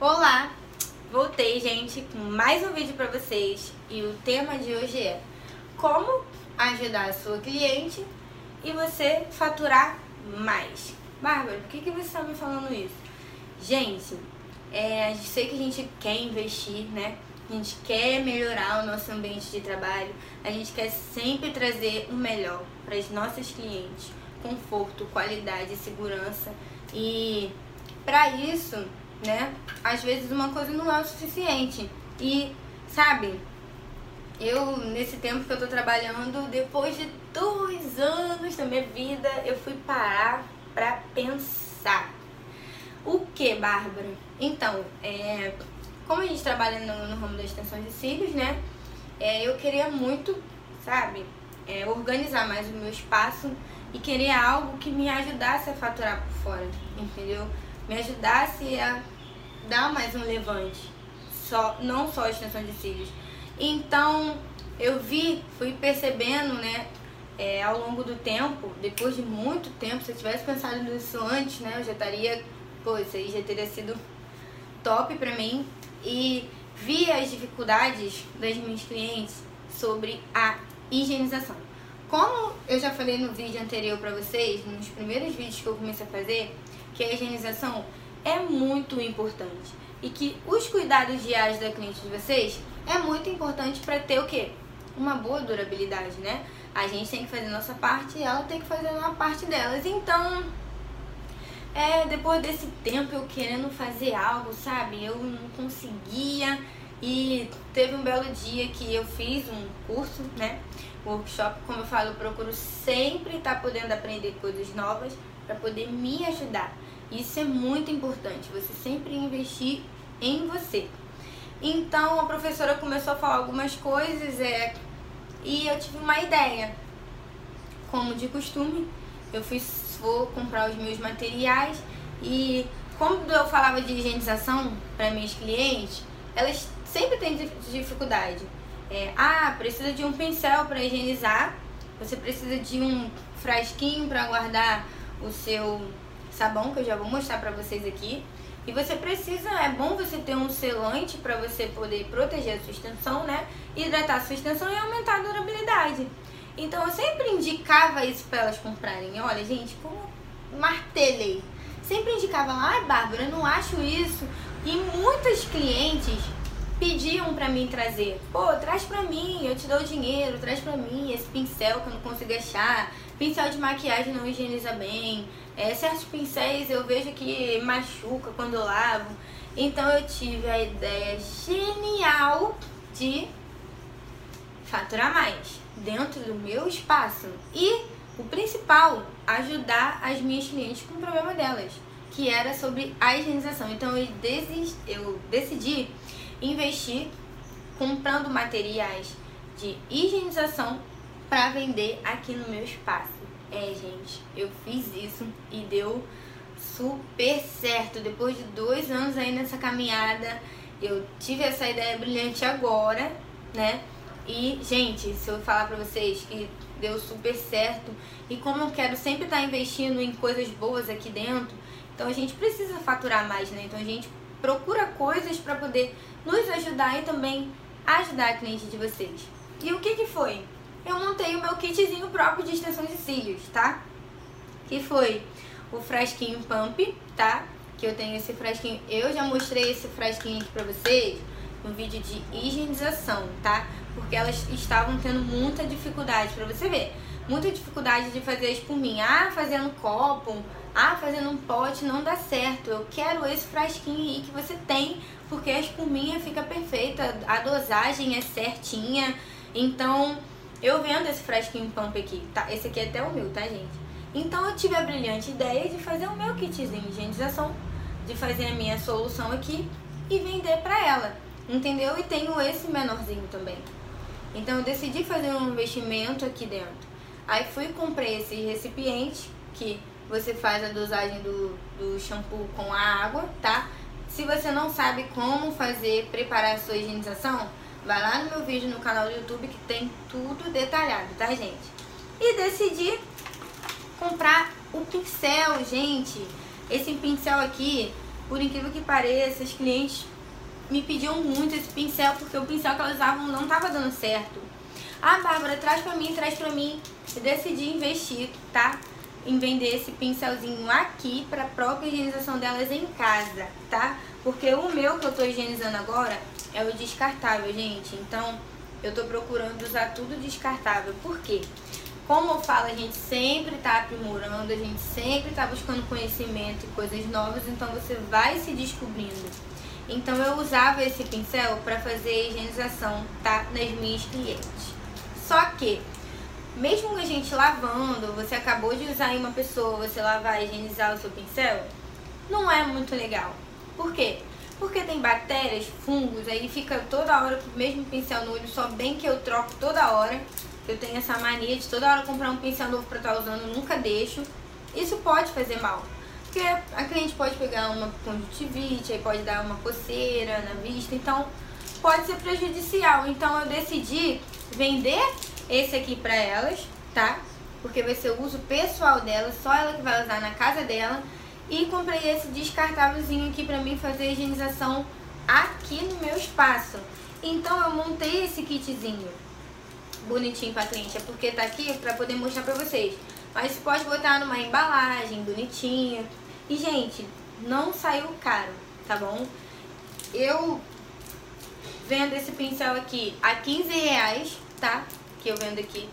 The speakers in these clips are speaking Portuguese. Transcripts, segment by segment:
Olá, voltei gente com mais um vídeo para vocês e o tema de hoje é como ajudar a sua cliente e você faturar mais. Bárbara, por que, que você está me falando isso? Gente, é, sei que a gente quer investir, né? A gente quer melhorar o nosso ambiente de trabalho, a gente quer sempre trazer o melhor para as nossas clientes, conforto, qualidade, segurança e para isso né? Às vezes uma coisa não é o suficiente. E, sabe, eu, nesse tempo que eu tô trabalhando, depois de dois anos da minha vida, eu fui parar pra pensar. O que, Bárbara? Então, é, como a gente trabalha no, no ramo da extensão de cílios, né? É, eu queria muito, sabe, é, organizar mais o meu espaço e querer algo que me ajudasse a faturar por fora, entendeu? me ajudasse a dar mais um levante, só, não só a extensão de cílios. Então eu vi, fui percebendo, né, é, ao longo do tempo, depois de muito tempo, se eu tivesse pensado nisso antes, né, eu já estaria, pô, isso aí já teria sido top pra mim. E vi as dificuldades das minhas clientes sobre a higienização. Como eu já falei no vídeo anterior pra vocês, nos primeiros vídeos que eu comecei a fazer, que a higienização é muito importante e que os cuidados diários da cliente de vocês é muito importante para ter o quê? Uma boa durabilidade, né? A gente tem que fazer nossa parte e ela tem que fazer a parte delas. Então, é, depois desse tempo eu querendo fazer algo, sabe? Eu não conseguia e teve um belo dia que eu fiz um curso, né? Workshop, como eu falo, eu procuro sempre estar tá podendo aprender coisas novas para poder me ajudar. Isso é muito importante, você sempre investir em você. Então a professora começou a falar algumas coisas é, e eu tive uma ideia. Como de costume, eu fui vou comprar os meus materiais e quando eu falava de higienização para minhas clientes, elas sempre têm dificuldade. É, ah, precisa de um pincel para higienizar, você precisa de um frasquinho para guardar o seu sabão, que eu já vou mostrar pra vocês aqui. E você precisa, é bom você ter um selante para você poder proteger a sua extensão, né? Hidratar a sua extensão e aumentar a durabilidade. Então eu sempre indicava isso para elas comprarem. Olha, gente, como martelei. Sempre indicava lá, ai Bárbara, eu não acho isso. E muitas clientes pediam para mim trazer. Pô, traz pra mim, eu te dou o dinheiro, traz pra mim esse pincel que eu não consigo achar. Pincel de maquiagem não higieniza bem. É, certos pincéis eu vejo que machuca quando eu lavo. Então eu tive a ideia genial de faturar mais dentro do meu espaço. E o principal, ajudar as minhas clientes com o problema delas, que era sobre a higienização. Então eu, desis, eu decidi investir comprando materiais de higienização para vender aqui no meu espaço. É, gente, eu fiz isso e deu super certo. Depois de dois anos aí nessa caminhada, eu tive essa ideia brilhante agora, né? E, gente, se eu falar pra vocês que deu super certo e como eu quero sempre estar investindo em coisas boas aqui dentro, então a gente precisa faturar mais, né? Então a gente procura coisas para poder nos ajudar e também ajudar a cliente de vocês. E o que que foi? Eu montei o meu kitzinho próprio de extensão de cílios, tá? Que foi o frasquinho Pump, tá? Que eu tenho esse frasquinho. Eu já mostrei esse frasquinho aqui pra vocês no vídeo de higienização, tá? Porque elas estavam tendo muita dificuldade, pra você ver. Muita dificuldade de fazer a espuminha. Ah, fazendo copo, ah, fazendo um pote não dá certo. Eu quero esse frasquinho aí que você tem, porque a espuminha fica perfeita, a dosagem é certinha. Então, eu vendo esse frasquinho pump aqui, tá? Esse aqui é até o meu, tá, gente? Então, eu tive a brilhante ideia de fazer o meu kitzinho de higienização, de fazer a minha solução aqui e vender pra ela, entendeu? E tenho esse menorzinho também. Então, eu decidi fazer um investimento aqui dentro. Aí, fui e comprei esse recipiente que você faz a dosagem do, do shampoo com a água, tá? Se você não sabe como fazer, preparar a sua higienização, vai lá no meu vídeo no canal do YouTube que tem tudo detalhado, tá, gente? E decidi comprar o pincel, gente. Esse pincel aqui por incrível que pareça, os clientes me pediam muito esse pincel porque o pincel que elas usavam não estava dando certo. Ah, Bárbara, traz pra mim, traz pra mim. Eu decidi investir, tá? Em vender esse pincelzinho aqui pra própria higienização delas em casa, tá? Porque o meu que eu tô higienizando agora é o descartável, gente. Então, eu tô procurando usar tudo descartável. Por quê? Como eu falo, a gente sempre tá aprimorando, a gente sempre tá buscando conhecimento e coisas novas, então você vai se descobrindo. Então eu usava esse pincel para fazer a higienização, tá? Nas minhas clientes. Só que, mesmo a gente lavando, você acabou de usar em uma pessoa, você lavar e higienizar o seu pincel, não é muito legal. Por quê? Porque tem bactérias, fungos, aí fica toda hora com o mesmo pincel no olho, só bem que eu troco toda hora. Eu tenho essa mania de toda hora comprar um pincel novo pra estar tá usando, nunca deixo. Isso pode fazer mal. Porque a cliente pode pegar uma conjuntivite, aí pode dar uma coceira na vista, então pode ser prejudicial. Então eu decidi vender esse aqui pra elas, tá? Porque vai ser o uso pessoal dela, só ela que vai usar na casa dela. E comprei esse descartávelzinho aqui pra mim fazer a higienização aqui no meu espaço. Então eu montei esse kitzinho bonitinho pra cliente, é porque tá aqui pra poder mostrar pra vocês. Mas você pode botar numa embalagem bonitinha. E, gente, não saiu caro, tá bom? Eu vendo esse pincel aqui a 15 reais, tá? Que eu vendo aqui.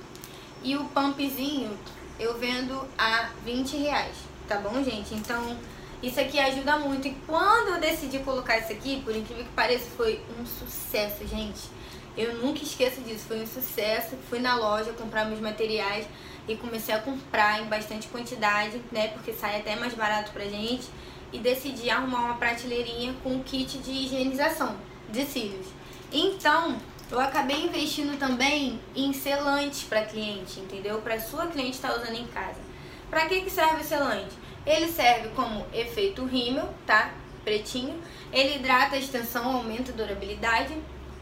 E o pumpzinho eu vendo a 20 reais, tá bom, gente? Então, isso aqui ajuda muito. E quando eu decidi colocar isso aqui, por incrível que pareça, foi um sucesso, gente. Eu nunca esqueço disso, foi um sucesso. Fui na loja comprar meus materiais e comecei a comprar em bastante quantidade, né? Porque sai até mais barato pra gente. E decidi arrumar uma prateleirinha com kit de higienização de cílios. Então, eu acabei investindo também em selantes para cliente, entendeu? Para sua cliente estar tá usando em casa. Para que, que serve o selante? Ele serve como efeito rímel, tá? Pretinho. Ele hidrata a extensão, aumenta a durabilidade,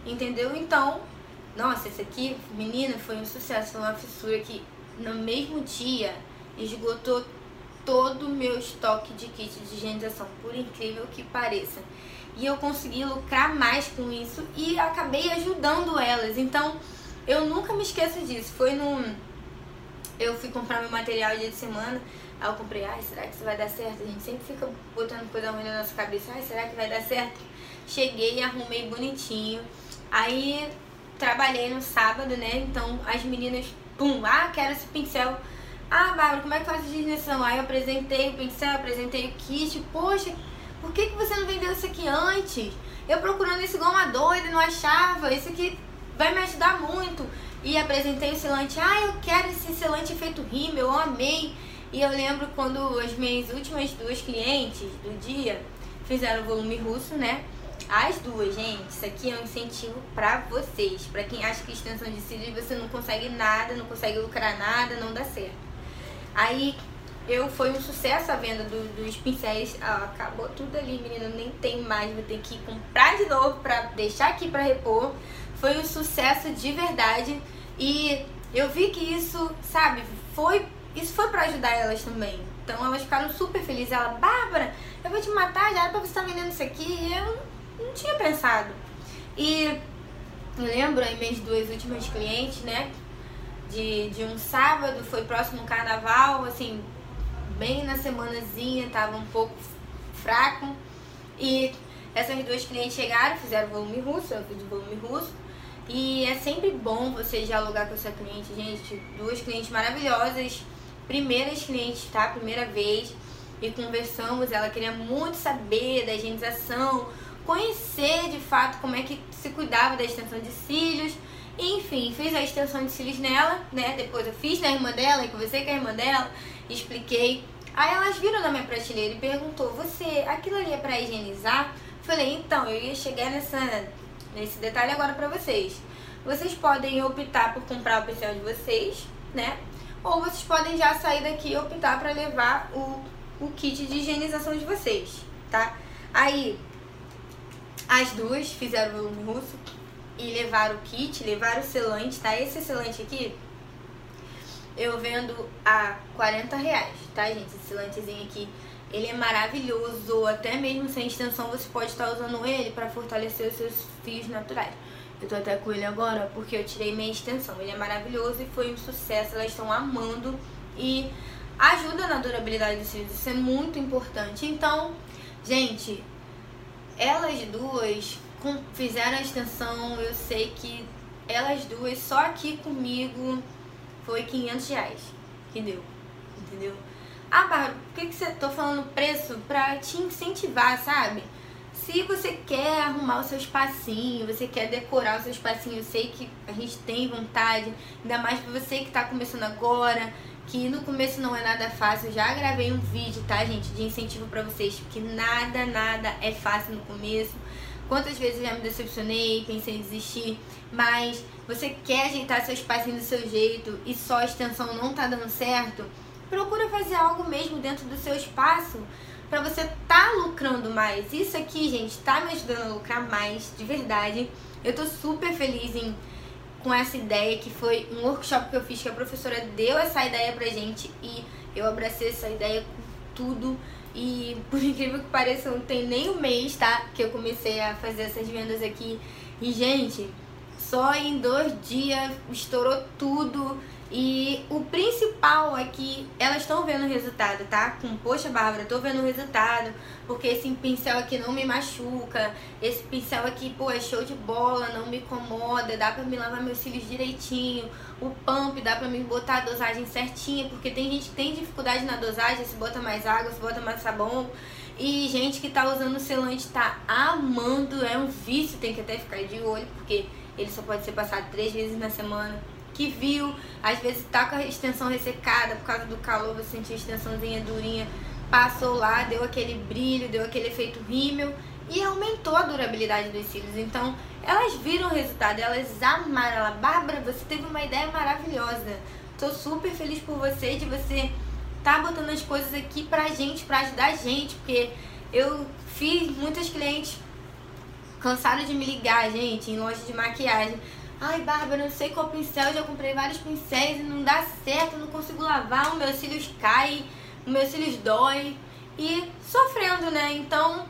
entendeu? Então, nossa, esse aqui, menina, foi um sucesso, foi uma fissura que no mesmo dia esgotou todo o meu estoque de kit de higienização, por incrível que pareça e eu consegui lucrar mais com isso e acabei ajudando elas. Então, eu nunca me esqueço disso. Foi num. Eu fui comprar meu material dia de semana, aí eu comprei, ai, será que isso vai dar certo? A gente sempre fica botando coisa ruim na nossa cabeça, ai, será que vai dar certo? Cheguei arrumei bonitinho. Aí trabalhei no sábado, né? Então as meninas, pum, ah, quero esse pincel. Ah, Bárbara, como é que faz a higienização? Aí eu apresentei o pincel, apresentei o kit, poxa, por que, que você não vendeu isso aqui antes? Eu procurando isso igual uma doida, não achava. Isso aqui vai me ajudar muito. E apresentei o selante. Ah, eu quero esse selante efeito rímel, eu amei. E eu lembro quando as minhas últimas duas clientes do dia fizeram o volume russo, né? As duas, gente, isso aqui é um incentivo pra vocês. Pra quem acha que extensão de cílios você não consegue nada, não consegue lucrar nada, não dá certo. Aí eu foi um sucesso a venda do, dos pincéis. Ah, acabou tudo ali, menina. Nem tem mais. Vou ter que comprar de novo pra deixar aqui pra repor. Foi um sucesso de verdade. E eu vi que isso, sabe, foi. Isso foi pra ajudar elas também. Então elas ficaram super felizes. Ela, Bárbara, eu vou te matar, já era pra você estar tá vendendo isso aqui. Eu não, não tinha pensado. E eu lembro aí minhas duas últimas clientes, né? De, de um sábado, foi próximo ao carnaval, assim, bem na semanazinha, tava um pouco fraco. E essas duas clientes chegaram, fizeram volume russo, eu fiz o volume russo. E é sempre bom você dialogar com a sua cliente, gente. Duas clientes maravilhosas, primeiras clientes, tá? Primeira vez. E conversamos, ela queria muito saber da higienização, conhecer de fato como é que se cuidava da extensão de cílios. Enfim, fiz a extensão de cílios nela, né? Depois eu fiz na irmã dela, e conversei com a irmã dela, expliquei Aí elas viram na minha prateleira e perguntou, você, aquilo ali é pra higienizar? Falei, então, eu ia chegar nessa, nesse detalhe agora pra vocês. Vocês podem optar por comprar o pincel de vocês, né? Ou vocês podem já sair daqui e optar pra levar o, o kit de higienização de vocês, tá? Aí, as duas fizeram o volume russo e levaram o kit, levaram o selante, tá? Esse selante aqui eu vendo a 40 reais, tá, gente? Esse lantezinho aqui Ele é maravilhoso, até mesmo sem extensão você pode estar usando ele para fortalecer os seus fios naturais. Eu tô até com ele agora porque eu tirei minha extensão. Ele é maravilhoso e foi um sucesso, elas estão amando e ajuda na durabilidade dos cílios, isso é muito importante. Então, gente, elas duas fizeram a extensão, eu sei que elas duas, só aqui comigo, foi 500 reais que deu, entendeu? Ah, Bárbara, por que, que você tô falando preço? Pra te incentivar, sabe? Se você quer arrumar o seu espacinho, você quer decorar o seu espacinho, eu sei que a gente tem vontade, ainda mais pra você que tá começando agora, que no começo não é nada fácil. Eu já gravei um vídeo, tá, gente, de incentivo pra vocês, que nada, nada é fácil no começo. Quantas vezes eu já me decepcionei, pensei em desistir, mas você quer ajeitar seu espacinho do seu jeito e só a extensão não tá dando certo, procura fazer algo mesmo dentro do seu espaço para você tá lucrando mais. Isso aqui, gente, tá me ajudando a lucrar mais, de verdade. Eu tô super feliz em com essa ideia que foi um workshop que eu fiz que a professora deu essa ideia pra gente e eu abracei essa ideia tudo e por incrível que pareça, não tem nem um mês, tá? Que eu comecei a fazer essas vendas aqui. E, gente, só em dois dias estourou tudo. E o principal é que elas estão vendo o resultado, tá? Com, poxa, Bárbara, tô vendo o resultado, porque esse pincel aqui não me machuca, esse pincel aqui, pô, é show de bola, não me incomoda, dá pra me lavar meus cílios direitinho, o pump dá pra me botar a dosagem certinha, porque tem gente que tem dificuldade na dosagem, se bota mais água, se bota mais sabão, e gente que tá usando o selante tá amando, é um vício, tem que até ficar de olho, porque ele só pode ser passado três vezes na semana que viu, às vezes tá com a extensão ressecada por causa do calor, você sentiu a extensãozinha durinha, passou lá, deu aquele brilho, deu aquele efeito rímel e aumentou a durabilidade dos cílios. Então, elas viram o resultado, elas amaram. Ela, Bárbara, você teve uma ideia maravilhosa. Tô super feliz por você, de você tá botando as coisas aqui pra gente, pra ajudar a gente, porque eu fiz muitas clientes cansaram de me ligar, gente, em loja de maquiagem Ai, Bárbara, não sei qual pincel, já comprei vários pincéis e não dá certo, não consigo lavar, os meus cílios caem, os meus cílios dói e sofrendo, né? Então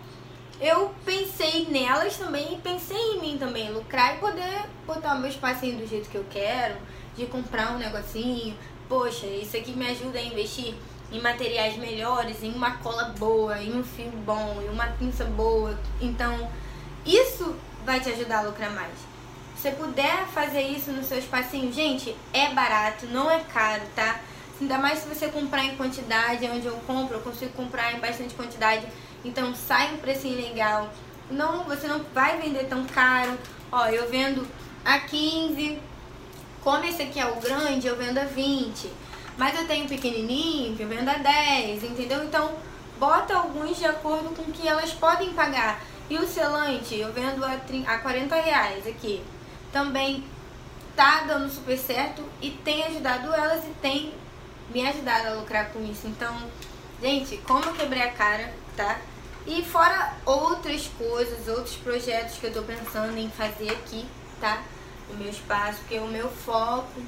eu pensei nelas também e pensei em mim também, lucrar e poder botar o meu espacinho do jeito que eu quero, de comprar um negocinho. Poxa, isso aqui me ajuda a investir em materiais melhores, em uma cola boa, em um fio bom, em uma pinça boa. Então, isso vai te ajudar a lucrar mais você puder fazer isso no seu espacinho, gente, é barato, não é caro, tá? Ainda mais se você comprar em quantidade, onde eu compro, eu consigo comprar em bastante quantidade, então sai um precinho legal. Não, você não vai vender tão caro. Ó, eu vendo a 15, como esse aqui é o grande, eu vendo a 20. Mas eu tenho pequenininho que eu vendo a 10, entendeu? Então, bota alguns de acordo com o que elas podem pagar. E o selante, eu vendo a, a 40 reais aqui também tá dando super certo e tem ajudado elas e tem me ajudado a lucrar com isso. Então, gente, como eu quebrei a cara, tá? E fora outras coisas, outros projetos que eu tô pensando em fazer aqui, tá? No meu espaço, porque o meu foco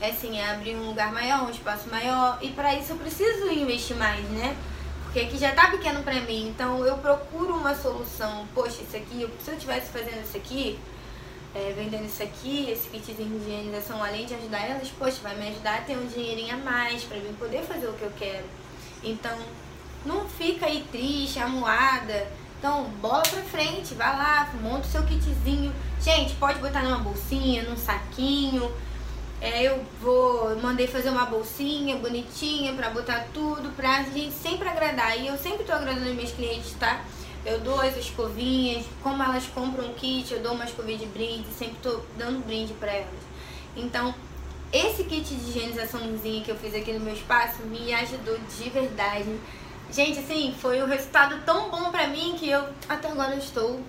é assim, é abrir um lugar maior, um espaço maior, e para isso eu preciso investir mais, né? Porque aqui já tá pequeno pra mim, então eu procuro uma solução. Poxa, isso aqui, se eu estivesse fazendo isso aqui, é, vendendo isso aqui, esse kitzinho de higienização, além de ajudar elas, poxa, vai me ajudar a ter um dinheirinho a mais para mim poder fazer o que eu quero. Então, não fica aí triste, amuada. Então, bola pra frente, vai lá, monta o seu kitzinho. Gente, pode botar numa bolsinha, num saquinho. É, eu vou, mandei fazer uma bolsinha bonitinha pra botar tudo, pra gente sempre agradar. E eu sempre tô agradando meus clientes, tá? Eu dou as escovinhas, como elas compram um kit, eu dou uma escovinha de brinde, sempre tô dando brinde pra elas. Então, esse kit de higienizaçãozinha que eu fiz aqui no meu espaço me ajudou de verdade. Gente, assim, foi um resultado tão bom pra mim que eu até agora estou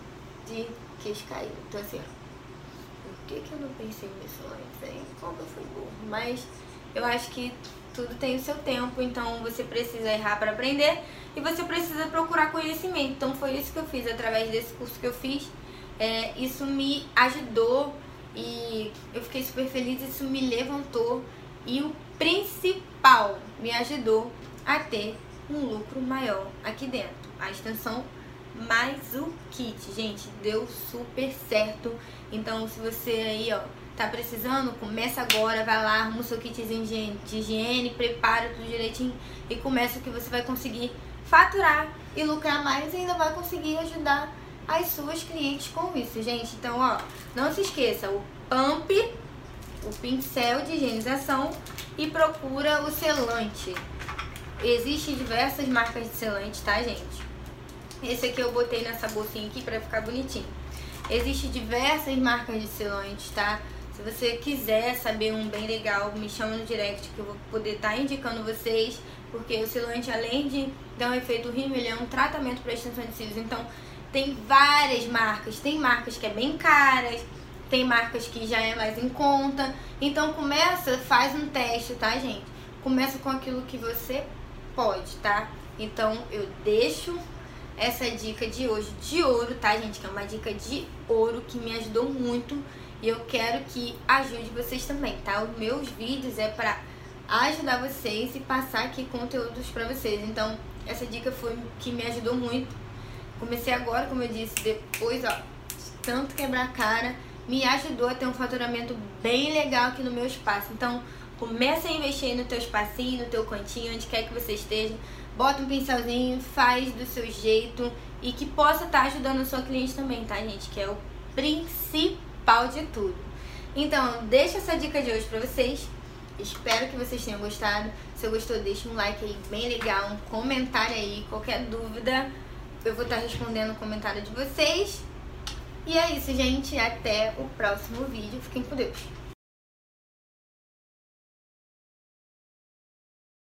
de queixo caído. Então assim, ó, por que, que eu não pensei nisso antes, hein? Como eu fui burro? Mas eu acho que tudo tem o seu tempo, então você precisa errar para aprender e você precisa procurar conhecimento. Então foi isso que eu fiz através desse curso que eu fiz. É, isso me ajudou e eu fiquei super feliz, isso me levantou e o principal me ajudou a ter um lucro maior aqui dentro. A extensão mais o kit, gente, deu super certo. Então, se você aí, ó, tá precisando, começa agora, vai lá, arruma o seu kitzinho de higiene, prepara tudo direitinho e começa que você vai conseguir faturar e lucrar mais e ainda vai conseguir ajudar as suas clientes com isso, gente. Então, ó, não se esqueça, o pump, o pincel de higienização e procura o selante. Existem diversas marcas de selante, tá, gente? Esse aqui eu botei nessa bolsinha aqui pra ficar bonitinho. Existem diversas marcas de selante, tá? Se você quiser saber um bem legal, me chama no direct que eu vou poder estar tá indicando vocês. Porque o selante, além de dar um efeito rímel, ele é um tratamento para extensão de cílios. Então, tem várias marcas. Tem marcas que é bem caras, tem marcas que já é mais em conta. Então, começa, faz um teste, tá, gente? Começa com aquilo que você pode, tá? Então, eu deixo essa dica de hoje de ouro, tá, gente? Que é uma dica de ouro que me ajudou muito e eu quero que ajude vocês também, tá? Os meus vídeos é pra ajudar vocês e passar aqui conteúdos pra vocês. Então, essa dica foi que me ajudou muito. Comecei agora, como eu disse, depois, ó, tanto quebrar a cara, me ajudou a ter um faturamento bem legal aqui no meu espaço. Então, começa a investir no teu espacinho, no teu cantinho, onde quer que você esteja bota um pincelzinho, faz do seu jeito e que possa estar tá ajudando a sua cliente também, tá, gente? Que é o principal de tudo. Então, deixa essa dica de hoje pra vocês. Espero que vocês tenham gostado. Se gostou, deixa um like aí bem legal, um comentário aí, qualquer dúvida, eu vou estar respondendo o comentário de vocês. E é isso, gente. Até o próximo vídeo. Fiquem com Deus.